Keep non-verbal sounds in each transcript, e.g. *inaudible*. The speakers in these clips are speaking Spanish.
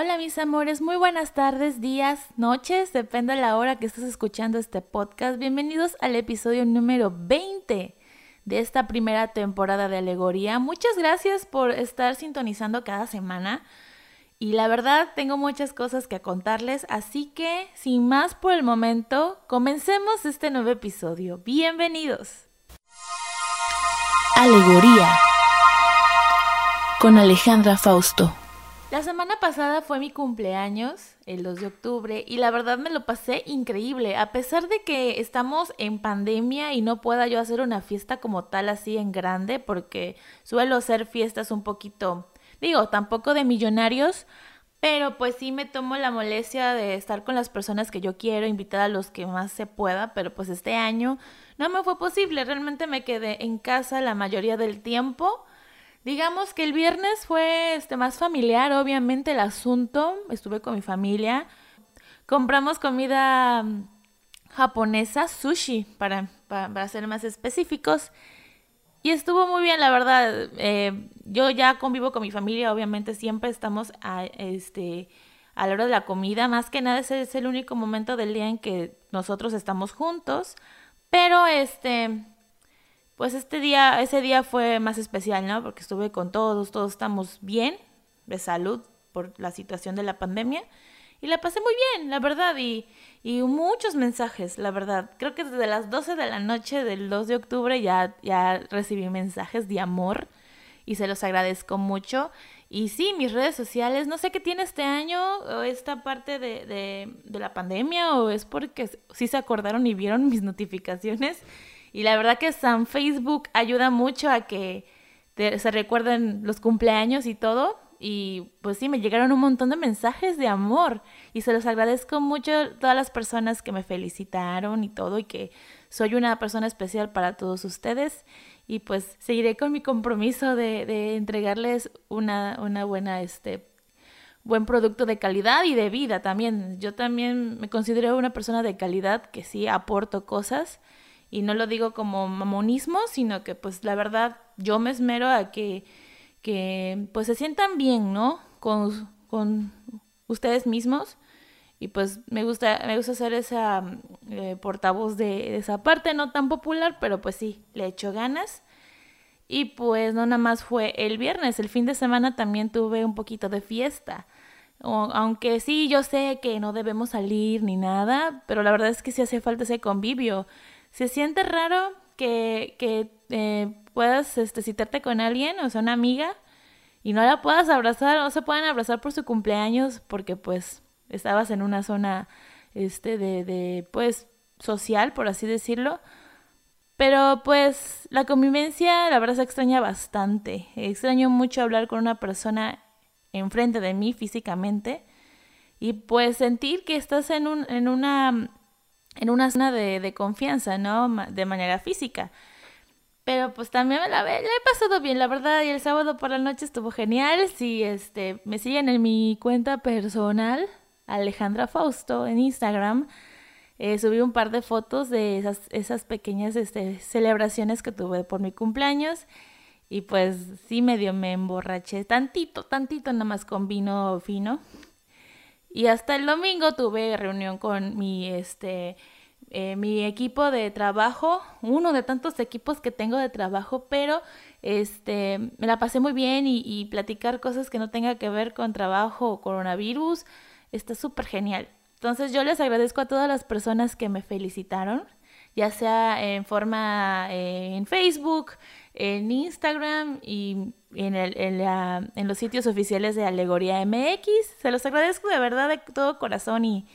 Hola mis amores, muy buenas tardes, días, noches, depende de la hora que estés escuchando este podcast. Bienvenidos al episodio número 20 de esta primera temporada de Alegoría. Muchas gracias por estar sintonizando cada semana. Y la verdad tengo muchas cosas que contarles, así que sin más por el momento, comencemos este nuevo episodio. Bienvenidos. Alegoría con Alejandra Fausto. La semana pasada fue mi cumpleaños, el 2 de octubre, y la verdad me lo pasé increíble. A pesar de que estamos en pandemia y no pueda yo hacer una fiesta como tal así en grande, porque suelo hacer fiestas un poquito, digo, tampoco de millonarios, pero pues sí me tomo la molestia de estar con las personas que yo quiero, invitar a los que más se pueda, pero pues este año no me fue posible. Realmente me quedé en casa la mayoría del tiempo Digamos que el viernes fue este más familiar, obviamente el asunto, estuve con mi familia, compramos comida mm, japonesa, sushi, para, para, ser más específicos, y estuvo muy bien, la verdad. Eh, yo ya convivo con mi familia, obviamente siempre estamos a, este, a la hora de la comida, más que nada ese es el único momento del día en que nosotros estamos juntos, pero este pues este día, ese día fue más especial, ¿no? Porque estuve con todos, todos estamos bien, de salud, por la situación de la pandemia. Y la pasé muy bien, la verdad, y, y muchos mensajes, la verdad. Creo que desde las 12 de la noche del 2 de octubre ya, ya recibí mensajes de amor y se los agradezco mucho. Y sí, mis redes sociales, no sé qué tiene este año, o esta parte de, de, de la pandemia, o es porque sí se acordaron y vieron mis notificaciones y la verdad que San Facebook ayuda mucho a que se recuerden los cumpleaños y todo. Y pues sí, me llegaron un montón de mensajes de amor. Y se los agradezco mucho a todas las personas que me felicitaron y todo. Y que soy una persona especial para todos ustedes. Y pues seguiré con mi compromiso de, de entregarles una, una buena, este, buen producto de calidad y de vida también. Yo también me considero una persona de calidad que sí aporto cosas y no lo digo como mamonismo, sino que pues la verdad yo me esmero a que, que pues se sientan bien, ¿no? Con, con ustedes mismos. Y pues me gusta, me gusta ser esa eh, portavoz de, esa parte, no tan popular, pero pues sí, le echo ganas. Y pues no nada más fue el viernes, el fin de semana también tuve un poquito de fiesta. aunque sí, yo sé que no debemos salir ni nada, pero la verdad es que sí hace falta ese convivio se siente raro que, que eh, puedas este, citarte con alguien, o sea, una amiga, y no la puedas abrazar, o se puedan abrazar por su cumpleaños, porque pues estabas en una zona este, de, de, pues, social, por así decirlo. Pero pues la convivencia, la verdad, se extraña bastante. Extraño mucho hablar con una persona enfrente de mí físicamente y pues sentir que estás en, un, en una en una zona de, confianza, ¿no? De manera física. Pero pues también me la, he pasado bien, la verdad, y el sábado por la noche estuvo genial. Si este, me siguen en mi cuenta personal, Alejandra Fausto, en Instagram, eh, subí un par de fotos de esas, esas pequeñas este, celebraciones que tuve por mi cumpleaños. Y pues sí medio me emborraché, tantito, tantito nada más con vino fino. Y hasta el domingo tuve reunión con mi, este, eh, mi equipo de trabajo, uno de tantos equipos que tengo de trabajo, pero este, me la pasé muy bien y, platicar cosas que no tenga que ver con trabajo o coronavirus está súper genial. Entonces yo les agradezco a todas las personas que me felicitaron, ya sea en forma eh, en Facebook, en Instagram y en, el, en, la, en, los sitios oficiales de Alegoría MX. Se los agradezco de verdad de todo corazón y,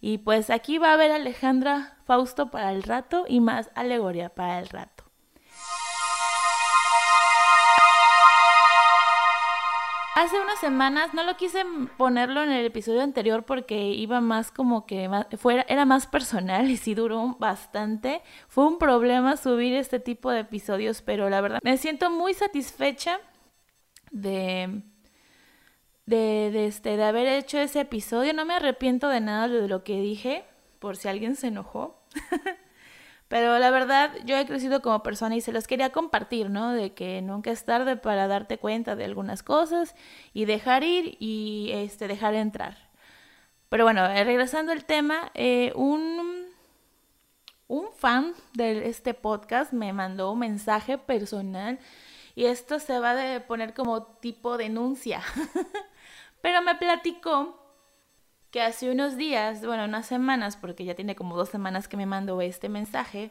y pues aquí va a haber Alejandra Fausto para el rato y más Alegoría para el rato. Hace unas semanas, no lo quise ponerlo en el episodio anterior porque iba más como que fuera, era más personal y sí duró bastante. Fue un problema subir este tipo de episodios, pero la verdad me siento muy satisfecha de, de, de, este, de haber hecho ese episodio. No me arrepiento de nada de lo que dije, por si alguien se enojó. *laughs* Pero la verdad, yo he crecido como persona y se los quería compartir, ¿no? De que nunca es tarde para darte cuenta de algunas cosas y dejar ir y este, dejar entrar. Pero bueno, eh, regresando al tema, eh, un, un fan de este podcast me mandó un mensaje personal y esto se va a poner como tipo denuncia. *laughs* Pero me platicó que hace unos días, bueno, unas semanas, porque ya tiene como dos semanas que me mandó este mensaje,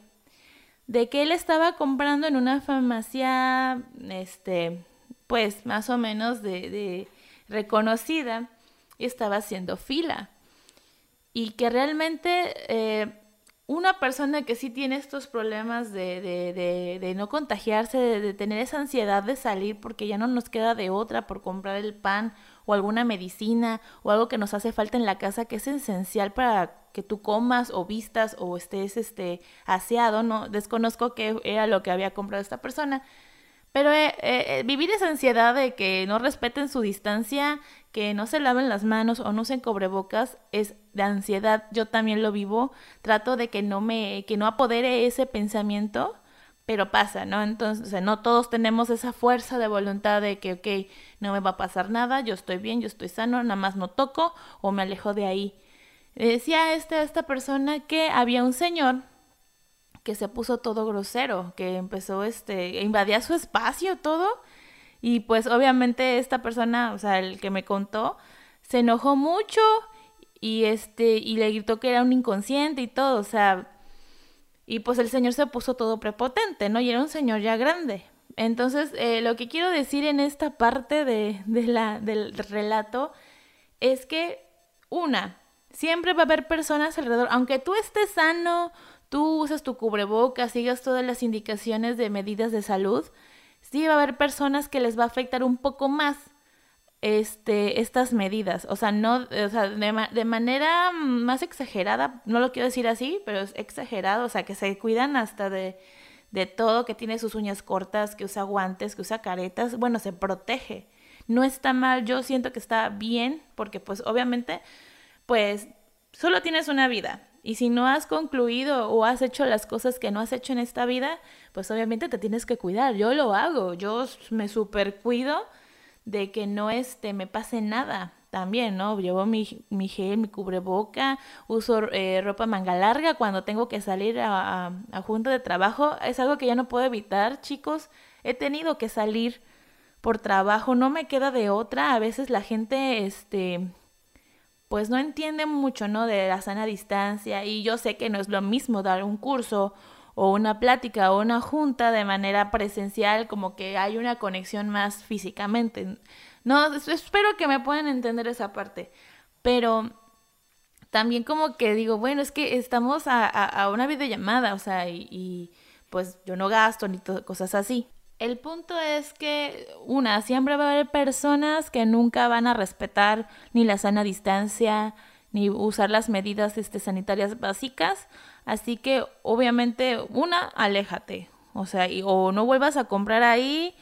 de que él estaba comprando en una farmacia, este, pues más o menos de, reconocida y estaba haciendo fila. Y que realmente eh, una persona que sí tiene estos problemas de, de, de, no contagiarse, de, tener esa ansiedad de salir porque ya no nos queda de otra por comprar el pan o alguna medicina o algo que nos hace falta en la casa que es esencial para que tú comas o vistas o estés este aseado, no desconozco qué era lo que había comprado esta persona, pero eh, eh, eh, vivir esa ansiedad de que no respeten su distancia, que no se laven las manos o no usen cobrebocas es de ansiedad. Yo también lo vivo. Trato de que no me, que no apodere ese pensamiento, pero pasa, ¿no? Entonces, no todos tenemos esa fuerza de voluntad de que, ok, no me va a pasar nada, yo estoy bien, yo estoy sano, nada más no toco o me alejo de ahí. Decía este, esta persona que había un señor que se puso todo grosero, que empezó, este, invadía su espacio todo. Y pues obviamente esta persona, o sea, el que me contó, se enojó mucho y este, y le gritó que era un inconsciente y todo, o sea, y pues el señor se puso todo prepotente, ¿no? Y era un señor ya grande. Entonces, eh, lo que quiero decir en esta parte de, de la, del relato es que, una, siempre va a haber personas alrededor, aunque tú estés sano, tú usas tu cubreboca, sigas todas las indicaciones de medidas de salud, sí va a haber personas que les va a afectar un poco más este, estas medidas. O sea, no, o sea, de, manera más exagerada, no lo quiero decir así, pero es exagerado, o sea, que se cuidan hasta de, de todo, que tiene sus uñas cortas, que usa guantes, que usa caretas, bueno, se protege. No está mal, yo siento que está bien, porque pues obviamente, pues solo tienes una vida. Y si no has concluido o has hecho las cosas que no has hecho en esta vida, pues obviamente te tienes que cuidar. Yo lo hago, yo me super cuido de que no este, me pase nada también, ¿no? Llevo mi, mi gel, mi cubreboca, uso eh, ropa manga larga cuando tengo que salir a, a, junta de trabajo. Es algo que ya no puedo evitar, chicos. He tenido que salir por trabajo, no me queda de otra. A veces la gente, este, pues no entienden mucho, ¿no? De la sana distancia y yo sé que no es lo mismo dar un curso o una plática o una junta de manera presencial, como que hay una conexión más físicamente. No, espero que me puedan entender esa parte, pero también como que digo, bueno, es que estamos a, una videollamada, o sea, y, y pues yo no gasto ni cosas así. El punto es que, una, siempre va a haber personas que nunca van a respetar ni la sana distancia, ni usar las medidas este, sanitarias básicas. Así que, obviamente, una, aléjate. O sea, o no vuelvas a comprar ahí,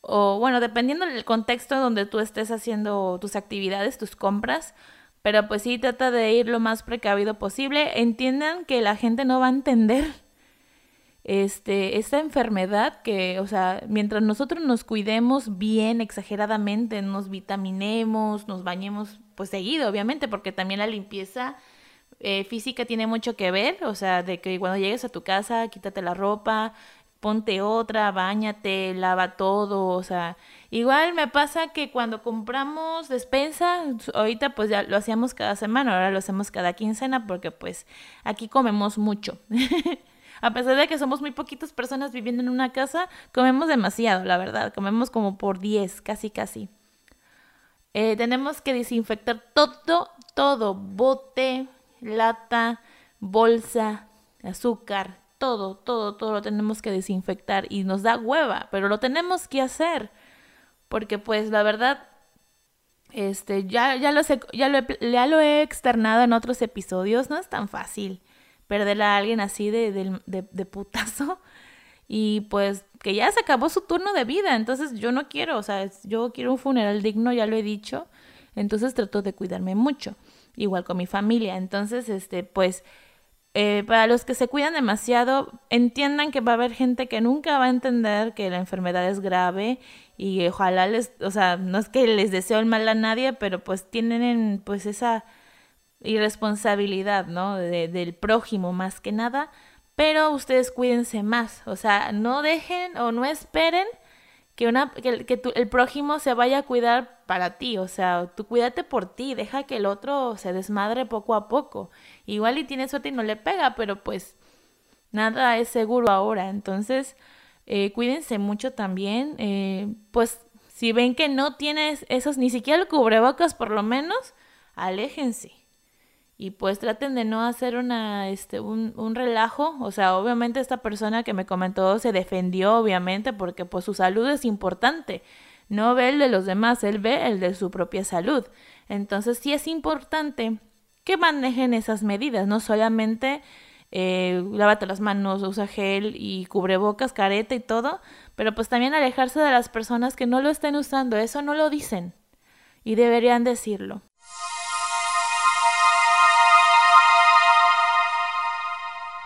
o bueno, dependiendo del contexto donde tú estés haciendo tus actividades, tus compras. Pero pues sí, trata de ir lo más precavido posible. Entiendan que la gente no va a entender este, esta enfermedad que, o sea, mientras nosotros nos cuidemos bien, exageradamente, nos vitaminemos, nos bañemos, pues seguido, obviamente, porque también la limpieza eh, física tiene mucho que ver, o sea, de que cuando llegues a tu casa, quítate la ropa, ponte otra, bañate, lava todo, o sea, igual me pasa que cuando compramos despensa, ahorita pues ya lo hacíamos cada semana, ahora lo hacemos cada quincena porque pues aquí comemos mucho. *laughs* A pesar de que somos muy poquitas personas viviendo en una casa, comemos demasiado, la verdad. Comemos como por 10, casi, casi. Eh, tenemos que desinfectar todo, todo. Bote, lata, bolsa, azúcar, todo, todo, todo lo tenemos que desinfectar y nos da hueva, pero lo tenemos que hacer. Porque pues la verdad, este, ya, ya, lo, ya, lo, ya lo he externado en otros episodios, no es tan fácil perder a alguien así de, de, putazo. Y pues que ya se acabó su turno de vida, entonces yo no quiero, o sea, yo quiero un funeral digno, ya lo he dicho, entonces trato de cuidarme mucho, igual con mi familia, entonces, este, pues, eh, para los que se cuidan demasiado, entiendan que va a haber gente que nunca va a entender que la enfermedad es grave y ojalá les, o sea, no es que les deseo el mal a nadie, pero pues tienen pues esa irresponsabilidad, ¿no? del prójimo más que nada, pero ustedes cuídense más, o sea, no dejen o no esperen que, una, que, que el prójimo se vaya a cuidar para ti, o sea, tú cuídate por ti, deja que el otro se desmadre poco a poco. Igual y tiene suerte y no le pega, pero pues nada es seguro ahora, entonces eh, cuídense mucho también, eh, pues si ven que no tienes esos, ni siquiera el cubrebocas por lo menos, aléjense. Y pues traten de no hacer una, este, un, un relajo. O sea, obviamente esta persona que me comentó se defendió, obviamente, porque pues su salud es importante. No ve el de los demás, él ve el de su propia salud. Entonces sí es importante que manejen esas medidas, no solamente eh, lávate las manos, usa gel y cubrebocas, careta y todo, pero pues también alejarse de las personas que no lo estén usando, eso no lo dicen y deberían decirlo.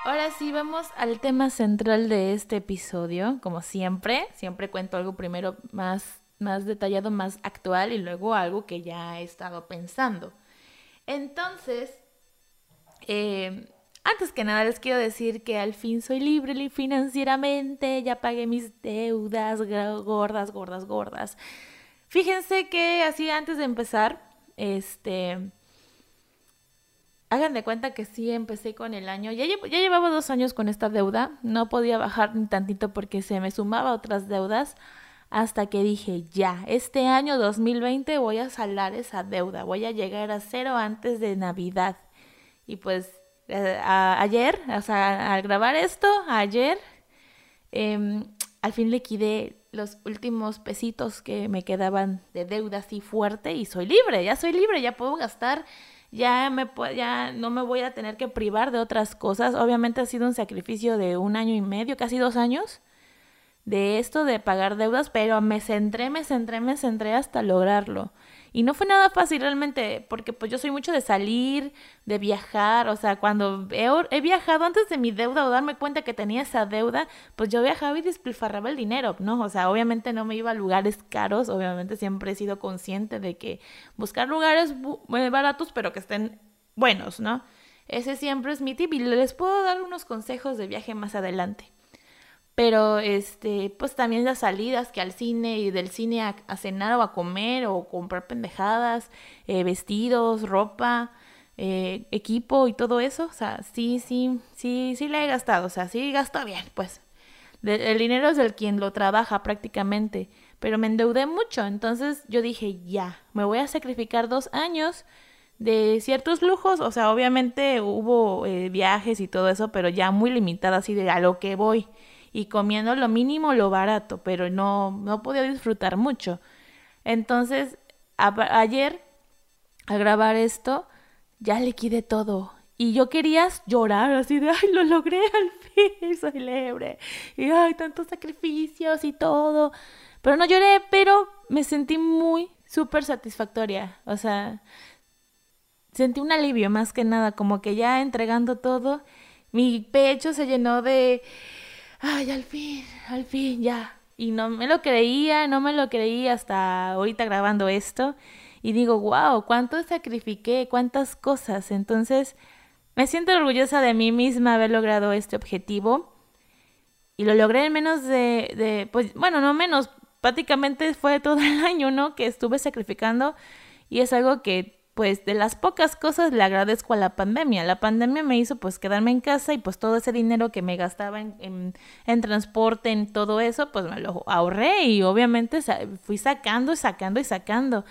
Ahora sí, vamos al tema central de este episodio, como siempre, siempre cuento algo primero más, más detallado, más actual y luego algo que ya he estado pensando. Entonces, eh, antes que nada les quiero decir que al fin soy libre financieramente, ya pagué mis deudas gordas, gordas, gordas. Fíjense que así antes de empezar, este, hagan de cuenta que sí empecé con el año, ya, ya llevaba dos años con esta deuda, no podía bajar ni tantito porque se me sumaba otras deudas hasta que dije, ya, este año 2020 voy a saldar esa deuda, voy a llegar a cero antes de Navidad. Y pues eh, ayer, o sea, al grabar esto, ayer, em, al fin liquidé los últimos pesitos que me quedaban de deuda así fuerte y soy libre, ya soy libre, ya puedo gastar, ya, me, ya no me voy a tener que privar de otras cosas. Obviamente ha sido un sacrificio de un año y medio, casi dos años, de esto de pagar deudas, pero me centré, me centré, me centré hasta lograrlo. Y no fue nada fácil realmente, porque pues yo soy mucho de salir, de viajar, o sea, cuando he, viajado antes de mi deuda o darme cuenta que tenía esa deuda, pues yo viajaba y despilfarraba el dinero, ¿no? O sea, obviamente no me iba a lugares caros, obviamente siempre he sido consciente de que buscar lugares baratos, pero que estén buenos, ¿no? Ese siempre es mi tip y les puedo dar unos consejos de viaje más adelante. Pero este, pues también las salidas que al cine y del cine a, cenar o a comer o comprar pendejadas, eh, vestidos, ropa, eh, equipo y todo eso. O sea, sí, sí, sí, sí le he gastado. O sea, sí gasto bien, pues. el dinero es del quien lo trabaja prácticamente. Pero me endeudé mucho. Entonces yo dije, ya, me voy a sacrificar dos años de ciertos lujos. O sea, obviamente hubo eh, viajes y todo eso, pero ya muy limitada así de a lo que voy y comiendo lo mínimo, lo barato, pero no, no podía disfrutar mucho. Entonces, ayer, al grabar esto, ya liquidé todo. Y yo quería llorar así de, ay, lo logré al fin, *laughs* soy libre. Y ay, tantos sacrificios y todo. Pero no lloré, pero me sentí muy súper satisfactoria. O sea, sentí un alivio más que nada, como que ya entregando todo, mi pecho se llenó de ay, al fin, al fin, ya. Y no me lo creía, no me lo creía hasta ahorita grabando esto. Y digo, wow, cuánto sacrifiqué, cuántas cosas. Entonces, me siento orgullosa de mí misma haber logrado este objetivo. Y lo logré en menos de, de pues, bueno, no menos, prácticamente fue todo el *laughs* año, ¿no? Que estuve sacrificando. Y es algo que pues de las pocas cosas le agradezco a la pandemia. La pandemia me hizo pues quedarme en casa y pues todo ese dinero que me gastaba en, en, transporte, en todo eso, pues me lo ahorré y obviamente fui sacando, sacando y sacando.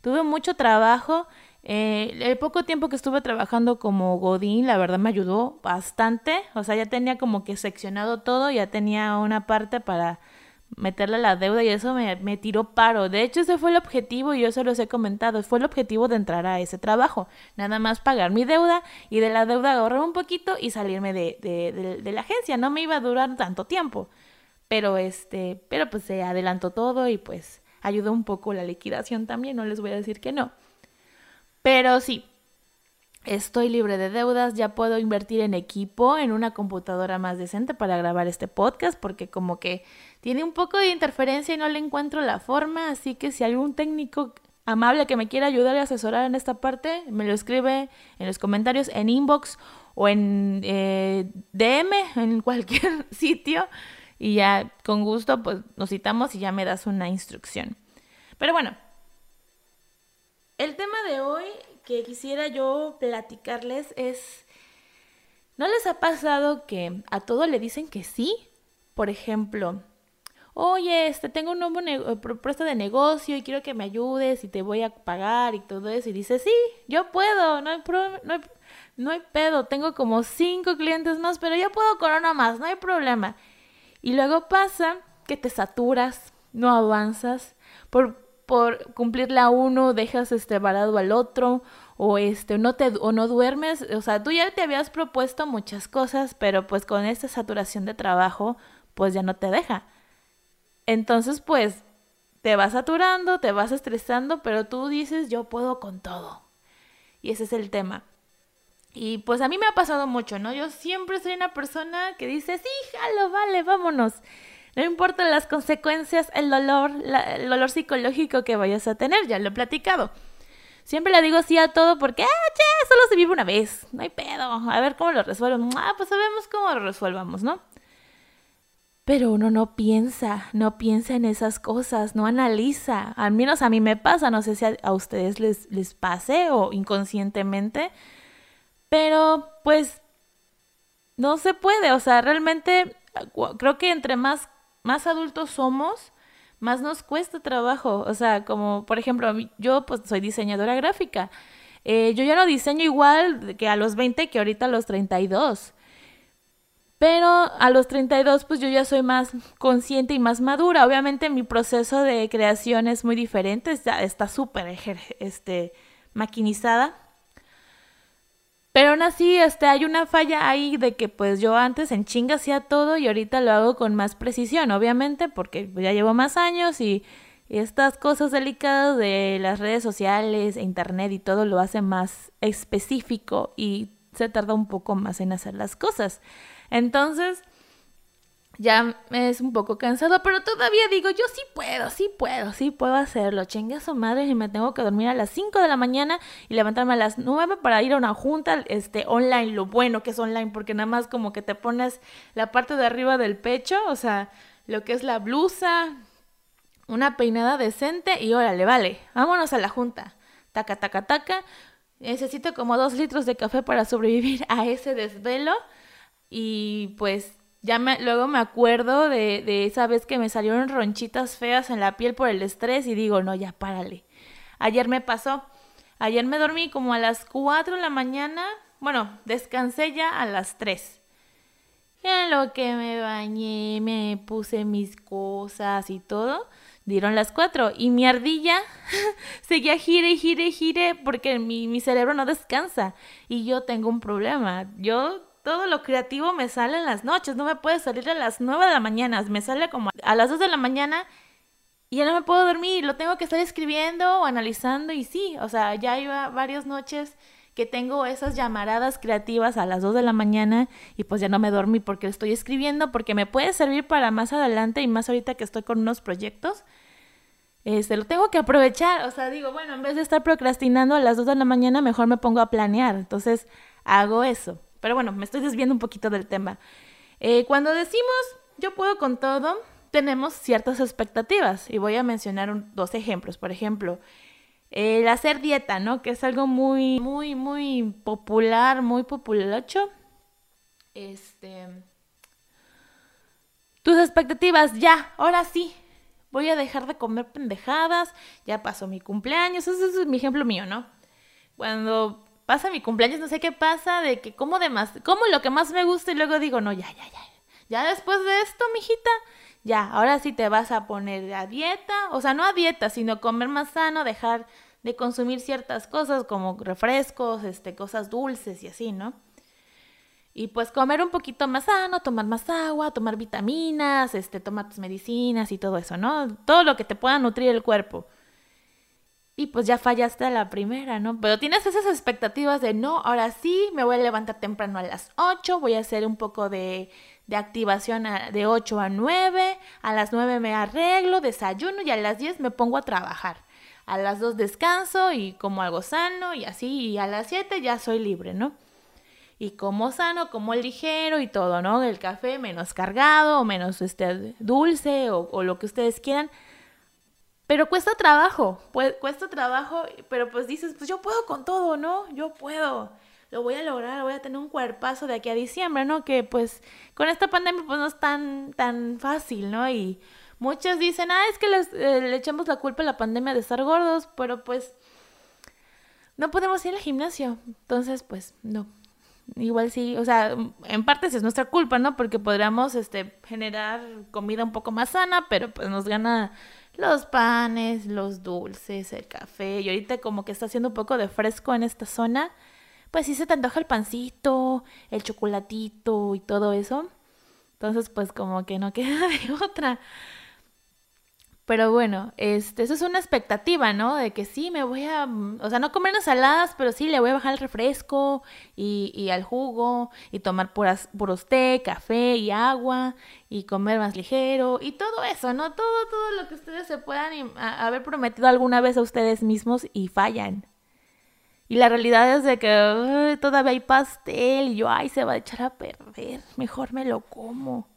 Tuve mucho trabajo. Eh, el poco tiempo que estuve trabajando como Godín, la verdad me ayudó bastante. O sea, ya tenía como que seccionado todo, ya tenía una parte para meterle la deuda y eso me, me, tiró paro. De hecho, ese fue el objetivo y yo se los he comentado. Fue el objetivo de entrar a ese trabajo. Nada más pagar mi deuda y de la deuda ahorrar un poquito y salirme de, de, de, la agencia. No me iba a durar tanto tiempo. Pero este, pero pues se adelantó todo y pues ayudó un poco la liquidación también. No les voy a decir que no. Pero sí. estoy libre de deudas, ya puedo invertir en equipo, en una computadora más decente para grabar este podcast, porque como que tiene un poco de interferencia y no le encuentro la forma, así que si algún técnico amable que me quiera ayudar y asesorar en esta parte, me lo escribe en los comentarios, en inbox o en eh, DM, en *laughs* cualquier sitio, y ya con gusto pues nos citamos y ya me das una instrucción. Pero bueno, el tema de hoy que quisiera yo platicarles es, ¿no les ha pasado que a todo le dicen que sí? Por ejemplo, oye, este, tengo un nuevo eh, propuesta de negocio y quiero que me ayudes y te voy a pagar y todo eso. Y dice, sí, yo puedo, no hay, no hay, no hay pedo, tengo como cinco clientes más, pero yo puedo con una más, no hay problema. Y luego pasa que te saturas, no avanzas, por por cumplirle a uno dejas este varado al otro o este no te o no duermes, o sea, tú ya te habías propuesto muchas cosas, pero pues con esta saturación de trabajo pues ya no te deja. Entonces, pues te vas saturando, te vas estresando, pero tú dices, "Yo puedo con todo." Y ese es el tema. Y pues a mí me ha pasado mucho, ¿no? Yo siempre soy una persona que dice, sí, jalo, vale, vámonos. No importa las consecuencias, el dolor, el dolor psicológico que vayas a tener, ya lo he platicado. Siempre le digo sí a todo porque, ah, ya, solo se vive una vez, no hay pedo, a ver cómo lo resuelvo. Ah, pues sabemos cómo lo resuelvamos, ¿no? Pero uno no piensa, no piensa en esas cosas, no analiza. Al menos a mí me pasa, no sé si a, ustedes les, les pase o inconscientemente. Pero pues no se puede, o sea, realmente creo que entre más más adultos somos, más nos cuesta trabajo. O sea, como por ejemplo, yo pues soy diseñadora gráfica. Eh, yo ya no diseño igual que a los 20 que ahorita a los 32. Pero a los 32 pues yo ya soy más consciente y más madura. Obviamente mi proceso de creación es muy diferente, está súper este, maquinizada. Pero aún así, este, hay una falla ahí de que pues yo antes en chinga hacía todo y ahorita lo hago con más precisión, obviamente, porque ya llevo más años y, estas cosas delicadas de las redes sociales, internet y todo lo hace más específico y se tarda un poco más en hacer las cosas. Entonces, ya es un poco cansado, pero todavía digo, yo sí puedo, sí puedo, sí puedo hacerlo. Chingue a su madre y me tengo que dormir a las 5 de la mañana y levantarme a las 9 para ir a una junta este, online. Lo bueno que es online, porque nada más como que te pones la parte de arriba del pecho, o sea, lo que es la blusa, una peinada decente y órale, vale, vámonos a la junta. Taca, taca, taca. Necesito como dos litros de café para sobrevivir *laughs* a ese desvelo. Y pues ya me, luego me acuerdo de, de esa vez que me salieron ronchitas feas en la piel por el estrés y digo, no, ya párale. Ayer me pasó. Ayer me dormí como a las 4 de la mañana. Bueno, descansé ya a las 3. Y en lo que me bañé, me puse mis cosas y todo, dieron las 4. Y mi ardilla *laughs* seguía gire, gire, gire porque mi, mi cerebro no descansa. Y yo tengo un problema. Yo todo lo creativo me sale en las noches, no me puede salir a las 9 de la mañana, me sale como a las 2 de la mañana y ya no me puedo dormir, lo tengo que estar escribiendo o analizando y sí, o sea, ya iba varias noches que tengo esas llamaradas creativas a las 2 de la mañana y pues ya no me dormí porque estoy escribiendo porque me puede servir para más adelante y más ahorita que estoy con unos proyectos. Este, lo tengo que aprovechar, o sea, digo, bueno, en vez de estar procrastinando a las 2 de la mañana, mejor me pongo a planear. Entonces, hago eso. Pero bueno, me estoy desviando un poquito del tema. Eh, cuando decimos yo puedo con todo, tenemos ciertas expectativas y voy a mencionar dos ejemplos. Por ejemplo, el hacer dieta, ¿no? Que es algo muy, muy, muy popular, muy populacho. Este. Tus expectativas, ya, ahora sí. Voy a dejar de comer pendejadas. Ya pasó mi cumpleaños. Ese es mi ejemplo mío, ¿no? Cuando pasa mi cumpleaños, no sé qué pasa, de que como de más, como lo que más me gusta y luego digo, no, ya, ya, ya. Ya después de esto, mijita, ya, ahora sí te vas a poner a dieta, o sea, no a dieta, sino comer más sano, dejar de consumir ciertas cosas como refrescos, este, cosas dulces y así, ¿no? Y pues comer un poquito más sano, tomar más agua, tomar vitaminas, este, tomar tus medicinas y todo eso, ¿no? Todo lo que te pueda nutrir el cuerpo. Y pues ya fallaste a la primera, ¿no? Pero tienes esas expectativas de, no, ahora sí, me voy a levantar temprano a las 8, voy a hacer un poco de, de activación de 8 a 9, a las 9 me arreglo, desayuno y a las 10 me pongo a trabajar. A las 2 descanso y como algo sano y así, y a las 7 ya soy libre, ¿no? Y como sano, como ligero y todo, ¿no? El café menos cargado o menos este, dulce o, o lo que ustedes quieran pero cuesta trabajo, pues, cuesta trabajo, pero pues dices, pues yo puedo con todo, ¿no? Yo puedo, lo voy a lograr, voy a tener un cuerpazo de aquí a diciembre, ¿no? Que pues con esta pandemia pues no es tan, tan fácil, ¿no? Y muchos dicen, ah, es que eh, le echamos la culpa a la pandemia de estar gordos, pero pues no podemos ir al gimnasio, entonces pues no. Igual sí, o sea, en parte es nuestra culpa, ¿no? Porque podríamos este, generar comida un poco más sana, pero pues nos gana los panes, los dulces, el café. Y ahorita como que está haciendo un poco de fresco en esta zona, pues sí se te antoja el pancito, el chocolatito y todo eso. Entonces pues como que no *laughs* queda de otra. Pero bueno, este, eso es una expectativa, ¿no? De que sí, me voy a, o sea, no comer ensaladas, pero sí le voy a bajar el refresco y, y al jugo y tomar puras, puros té, café y agua y comer más ligero y todo eso, ¿no? Todo, todo lo que ustedes se puedan haber prometido alguna vez a ustedes mismos y fallan. Y la realidad es de que todavía hay pastel y yo, ay, se va a echar a perder, mejor me lo como.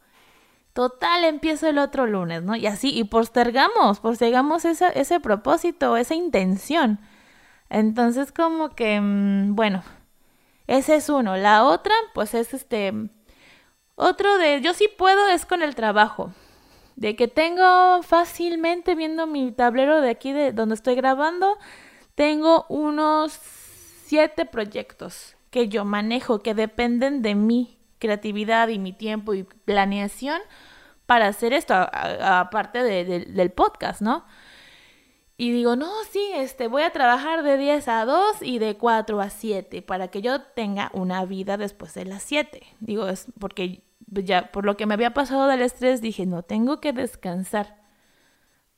Total, empiezo el otro lunes, ¿no? Y así, y postergamos, postergamos ese, ese propósito, esa intención. Entonces, como que, mm, bueno, ese es uno. La otra, pues es este, otro de, yo sí puedo, es con el trabajo. De que tengo fácilmente viendo mi tablero de aquí, de donde estoy grabando, tengo unos siete proyectos que yo manejo, que dependen de mi creatividad y mi tiempo y planeación para hacer esto, aparte del podcast, ¿no? Y digo, no, sí, este, voy a trabajar de 10 a 2 y de 4 a 7 para que yo tenga una vida después de las 7. Digo, es porque ya por lo que me había pasado del estrés dije, no, tengo que descansar.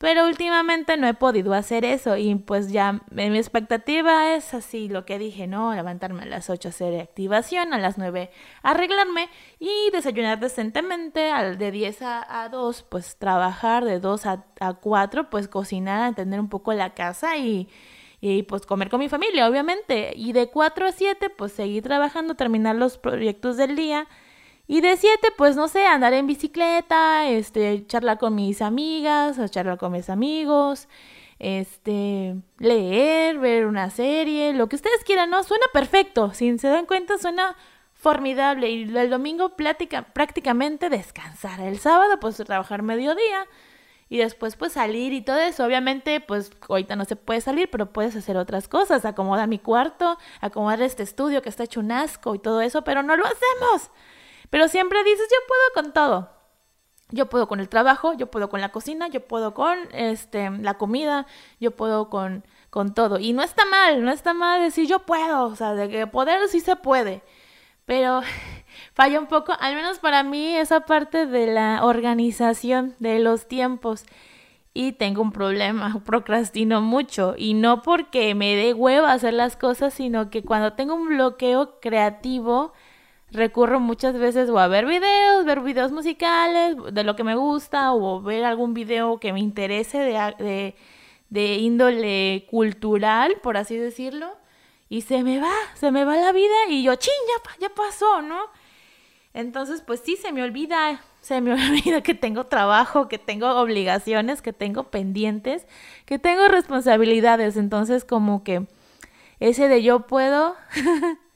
Pero últimamente no he podido hacer eso y pues ya mi expectativa es así, lo que dije, ¿no? Levantarme a las 8 hacer activación, a las 9 arreglarme y desayunar decentemente, al de 10 a, 2 pues trabajar, de 2 a, a 4 pues cocinar, atender un poco la casa y, y pues comer con mi familia, obviamente. Y de 4 a 7 pues seguir trabajando, terminar los proyectos del día y de siete, pues no sé, andar en bicicleta, este, charlar con mis amigas, o charlar con mis amigos, este, leer, ver una serie, lo que ustedes quieran, ¿no? Suena perfecto, si se dan cuenta, suena formidable. Y el domingo plática, prácticamente descansar. El sábado, pues trabajar mediodía. Y después, pues salir y todo eso. Obviamente, pues ahorita no se puede salir, pero puedes hacer otras cosas. Acomodar mi cuarto, acomodar este estudio que está hecho un asco y todo eso, pero no lo hacemos. Pero siempre dices, yo puedo con todo. Yo puedo con el trabajo, yo puedo con la cocina, yo puedo con este, la comida, yo puedo con, con todo. Y no está mal, no está mal decir yo puedo, o sea, de que poder sí se puede. Pero *laughs* falla un poco, al menos para mí, esa parte de la organización de los tiempos. Y tengo un problema, *laughs* procrastino mucho. Y no porque me dé hueva hacer las cosas, sino que cuando tengo un bloqueo creativo, recurro muchas veces o a ver videos, ver videos musicales de lo que me gusta o ver algún video que me interese de, de, índole cultural, por así decirlo, y se me va, se me va la vida y yo, ching, ya, ya pasó, ¿no? Entonces, pues sí, se me olvida, se me *laughs* olvida que tengo trabajo, que tengo obligaciones, que tengo pendientes, que tengo responsabilidades. Entonces, como que ese de yo puedo *laughs*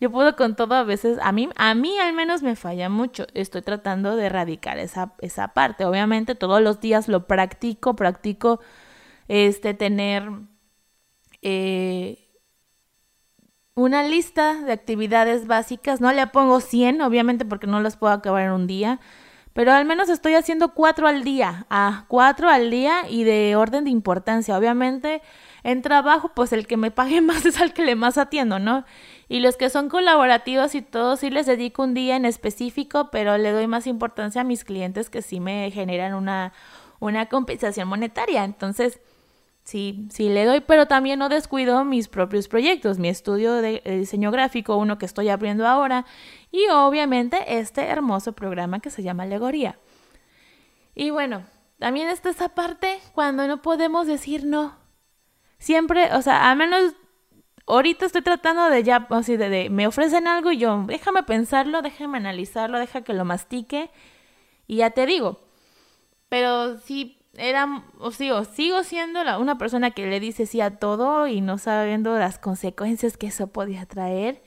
yo puedo con todo a veces, a mí, a mí al menos me falla mucho. Estoy tratando de erradicar esa, esa parte. Obviamente todos los días lo practico, practico este tener eh, una lista de actividades básicas. No le pongo 100, obviamente, porque no las puedo acabar en un día. Pero al menos estoy haciendo cuatro al día, a cuatro al día y de orden de importancia. Obviamente en trabajo, pues el que me pague *laughs* más es al que le más atiendo, ¿no? Y los que son colaborativos y todo, sí les dedico un día en específico, pero le doy más importancia a mis clientes que sí me generan una, una compensación monetaria. Entonces, sí, sí le doy, pero también no descuido mis propios proyectos, mi estudio de, diseño gráfico, uno que estoy abriendo ahora, y obviamente este hermoso programa que se llama Alegoría. Y bueno, también está esa parte cuando no podemos decir no. Siempre, o sea, al menos ahorita estoy tratando de ya, o sea, de, me ofrecen algo y yo, déjame pensarlo, déjame analizarlo, deja que lo mastique y ya te digo. Pero sí era, o sigo, sigo siendo la, una persona que le dice sí a todo y no sabiendo las consecuencias que eso podía traer.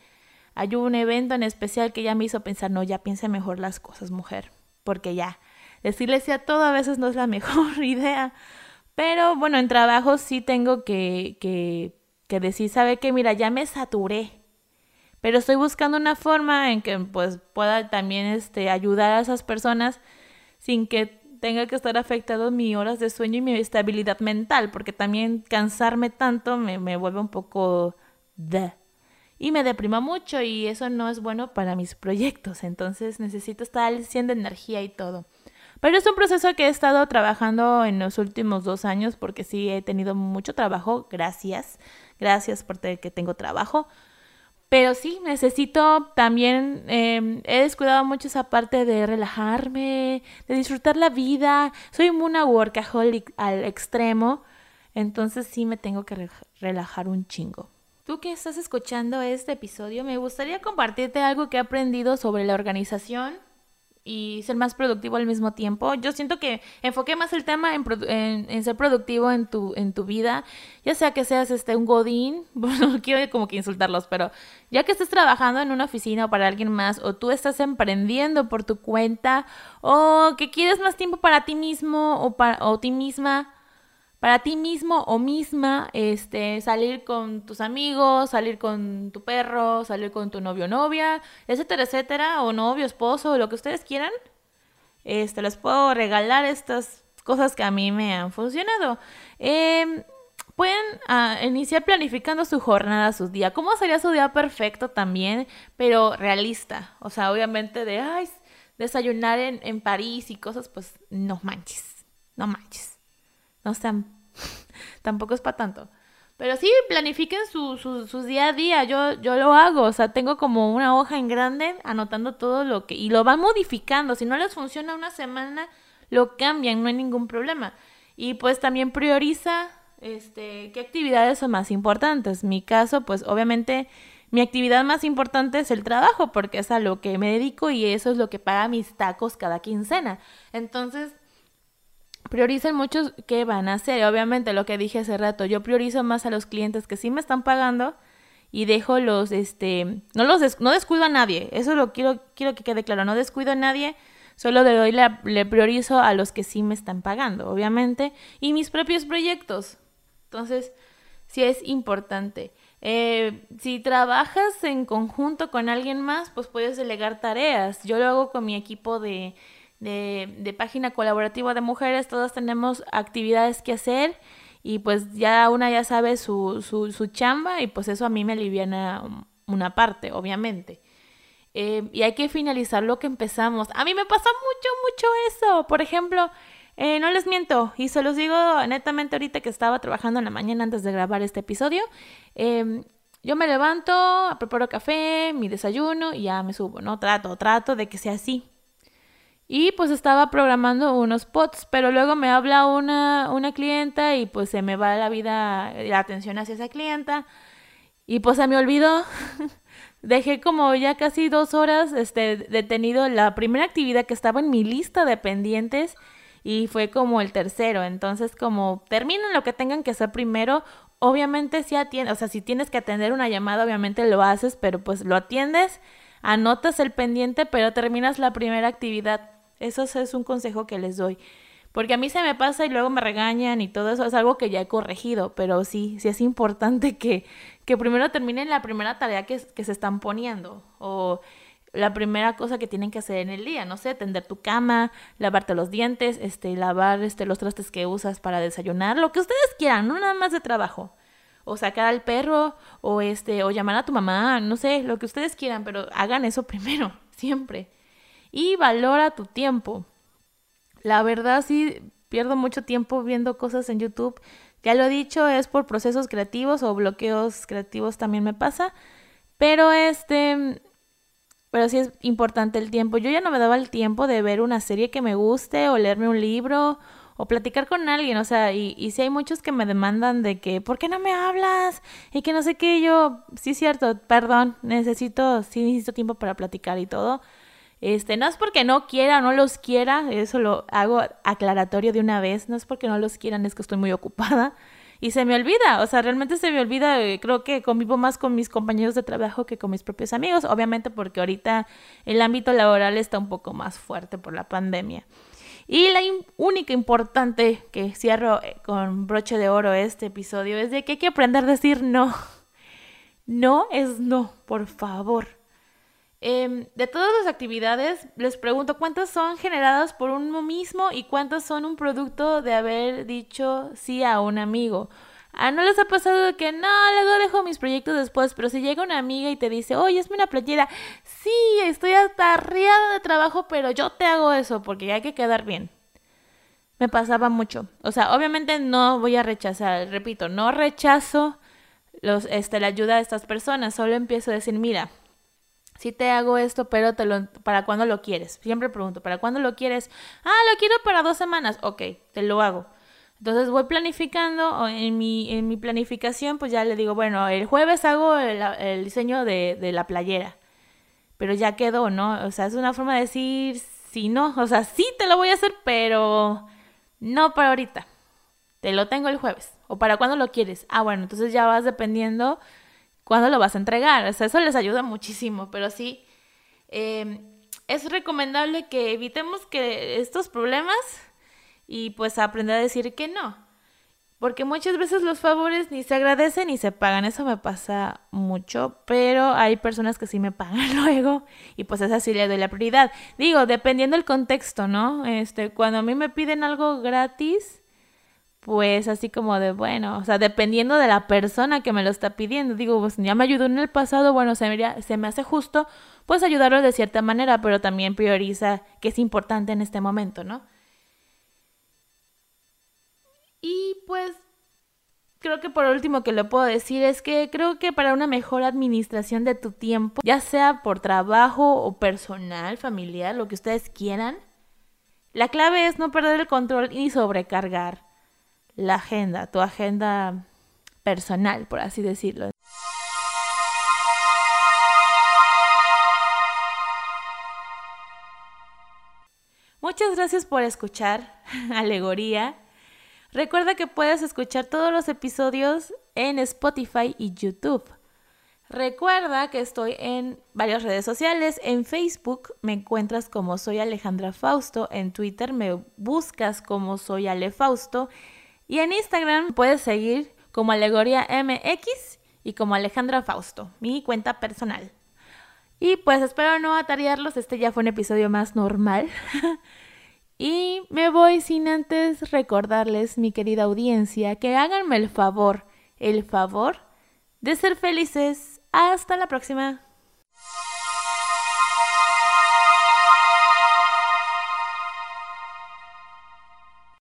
Hay un evento en especial que ya me hizo pensar, no, ya piense mejor las cosas, mujer, porque ya, decirle sí a todo a veces no es la *laughs* mejor idea. Pero bueno, en trabajo sí tengo que, que, que decir, ¿sabe qué? Mira, ya me saturé. Pero estoy buscando una forma en que pues pueda también este, ayudar a esas personas sin que tenga que estar afectado mi horas de sueño y mi estabilidad mental, porque también cansarme tanto me, me vuelve un poco de y me deprima mucho y eso no es bueno para mis proyectos, entonces necesito estar haciendo energía y todo. Pero es un proceso que he estado trabajando en los últimos dos años porque sí he tenido mucho trabajo, gracias, gracias por que tengo trabajo, pero sí, necesito también, em, he descuidado mucho esa parte de relajarme, de disfrutar la vida. Soy una workaholic al extremo, entonces sí me tengo que relajar un chingo. Tú que estás escuchando este episodio, me gustaría compartirte algo que he aprendido sobre la organización y ser más productivo al mismo tiempo. Yo siento que enfoqué más el tema en, ser productivo en tu, en tu vida, ya sea que seas este, un godín, *laughs* bueno, no quiero como que insultarlos, pero ya que estés trabajando en una oficina o para alguien más, o tú estás emprendiendo por tu cuenta, o que quieres más tiempo para ti mismo o para o ti misma, para ti mismo o misma, este, salir con tus amigos, salir con tu perro, salir con tu novio o novia, etcétera, etcétera, o novio, esposo, lo que ustedes quieran, este, les puedo regalar estas cosas que a mí me han funcionado. Em, pueden ah, iniciar planificando su jornada, su día. ¿Cómo sería su día perfecto también? Pero realista. O sea, obviamente de, ay, desayunar en, en París y cosas, pues no manches, no manches no sean, *laughs* tampoco es para tanto. Pero sí, planifiquen su, día a día. Yo, yo lo hago. O sea, tengo como una hoja en grande anotando todo lo que... Y lo van modificando. Si no les funciona una semana, lo cambian. No hay ningún problema. Y pues también prioriza este, qué actividades son más importantes. Mi caso, pues obviamente mi actividad más importante es el trabajo porque es a lo que me dedico y eso es lo que paga mis tacos cada quincena. Entonces, prioricen mucho qué van a hacer. Obviamente, lo que dije hace rato, yo priorizo más a los clientes que sí me están pagando y dejo los, este, no los, no descuido a nadie. Eso lo quiero, quiero que quede claro. No descuido a nadie, solo le doy, la, le priorizo a los que sí me están pagando, obviamente, y mis propios proyectos. Entonces, sí es importante. Eh, si trabajas en conjunto con alguien más, pues puedes delegar tareas. Yo lo hago con mi equipo de de, página colaborativa de mujeres, todas tenemos actividades que hacer y pues ya una ya sabe su, su, su chamba y pues eso a mí me aliviana una parte, obviamente. Eh, y hay que finalizar lo que empezamos. A mí me pasa mucho, mucho eso. Por ejemplo, eh, no les miento, y se los digo netamente ahorita que estaba trabajando en la mañana antes de grabar este episodio. Em, yo me levanto, preparo café, mi desayuno y ya me subo, ¿no? Trato, trato de que sea así. Y pues estaba programando unos pots, pero luego me habla una, una clienta y pues se me va la vida, la atención hacia esa clienta. Y pues se me olvidó. *laughs* Dejé como ya casi dos horas este, detenido la primera actividad que estaba en mi lista de pendientes y fue como el tercero. Entonces, como terminen lo que tengan que hacer primero, obviamente si atiendes, o sea, si tienes que atender una llamada, obviamente lo haces, pero pues lo atiendes, anotas el pendiente, pero terminas la primera actividad. Eso es un consejo que les doy. Porque a mí se me pasa y luego me regañan y todo eso es algo que ya he corregido, pero sí, sí es importante que, que primero terminen la primera tarea que, que se están poniendo o la primera cosa que tienen que hacer en el día, no sé, tender tu cama, lavarte los dientes, este, lavar este, los trastes que usas para desayunar, lo que ustedes quieran, no nada más de trabajo. O sacar al perro, o este, o llamar a tu mamá, no sé, lo que ustedes quieran, pero hagan eso *laughs* primero, siempre y valora tu tiempo. La verdad sí pierdo mucho tiempo viendo cosas en YouTube. Ya lo he dicho, es por procesos creativos o bloqueos creativos también me pasa. Pero este, pero sí es importante el tiempo. Yo ya no me daba el tiempo de ver una serie que me guste o leerme un libro o platicar con alguien, o sea, y, si hay muchos que me demandan de que, ¿por qué no me hablas? Y que no sé qué, yo, sí es cierto, perdón, necesito, sí necesito tiempo para platicar y todo. Este, no es porque no quiera no los quiera, eso lo hago aclaratorio de una vez, no es porque no los quieran, es que estoy muy ocupada y se me olvida, o sea, realmente se me olvida, eh, creo que convivo más con mis compañeros de trabajo que con mis propios amigos, obviamente porque ahorita el ámbito laboral está un poco más fuerte por la pandemia. Y la única importante que cierro eh, con broche de oro este episodio es de que hay que aprender a decir no. No es no, por favor. Em, de todas las actividades, les pregunto cuántas son generadas por uno mismo y cuántas son un producto de haber dicho sí a un amigo. Ah, ¿no les ha pasado que no, luego dejo mis proyectos después, pero si llega una amiga y te dice, oye, es una playera, sí, estoy atarreada de trabajo, pero yo te hago eso porque hay que quedar bien. Me pasaba mucho. O sea, obviamente no voy a rechazar, repito, no rechazo este, la ayuda de estas personas, solo empiezo a decir, mira, si te hago esto, pero te lo, ¿para cuándo lo quieres? Siempre pregunto, ¿para cuándo lo quieres? Ah, lo quiero para dos semanas. Ok, te lo hago. Entonces voy planificando, en mi, en mi planificación pues ya le digo, bueno, el jueves hago el, diseño de, de, la playera, pero ya quedó, ¿no? O sea, es una forma de decir, si no, o sea, sí te lo voy a hacer, pero no para ahorita, te lo tengo el jueves, o para cuándo lo quieres. Ah, bueno, entonces ya vas dependiendo cuándo lo vas a entregar, o sea, eso les ayuda muchísimo, pero sí, eh, es recomendable que evitemos que estos problemas y pues aprender a decir que no. Porque muchas veces los favores ni se agradecen ni se pagan. Eso me pasa mucho. Pero hay personas que sí me pagan *laughs* luego. Y pues esa sí le doy la prioridad. Digo, dependiendo del contexto, ¿no? Este, cuando a mí me piden algo gratis, pues así como de, bueno, o sea, dependiendo de la persona que me lo está pidiendo. Digo, pues ya me ayudó en el pasado, bueno, se me, se me hace justo, pues ayudarlo de cierta manera, pero también prioriza que es importante en este momento, ¿no? Y pues creo que por último que lo puedo decir es que creo que para una mejor administración de tu tiempo, ya sea por trabajo o personal, familiar, lo que ustedes quieran, la clave es no perder el control ni sobrecargar la agenda, tu agenda personal, por así decirlo. Muchas gracias por escuchar *laughs* Alegoría. Recuerda que puedes escuchar todos los episodios en Spotify y YouTube. Recuerda que estoy en varias redes sociales. En Facebook me encuentras como soy Alejandra Fausto. En Twitter me buscas como soy Ale Fausto. Y en Instagram puedes seguir como Alegoría MX y como Alejandra Fausto, mi cuenta personal. Y pues espero no atarearlos. Este ya fue un episodio más normal. *laughs* Y me voy sin antes recordarles, mi querida audiencia, que háganme el favor, el favor de ser felices. Hasta la próxima.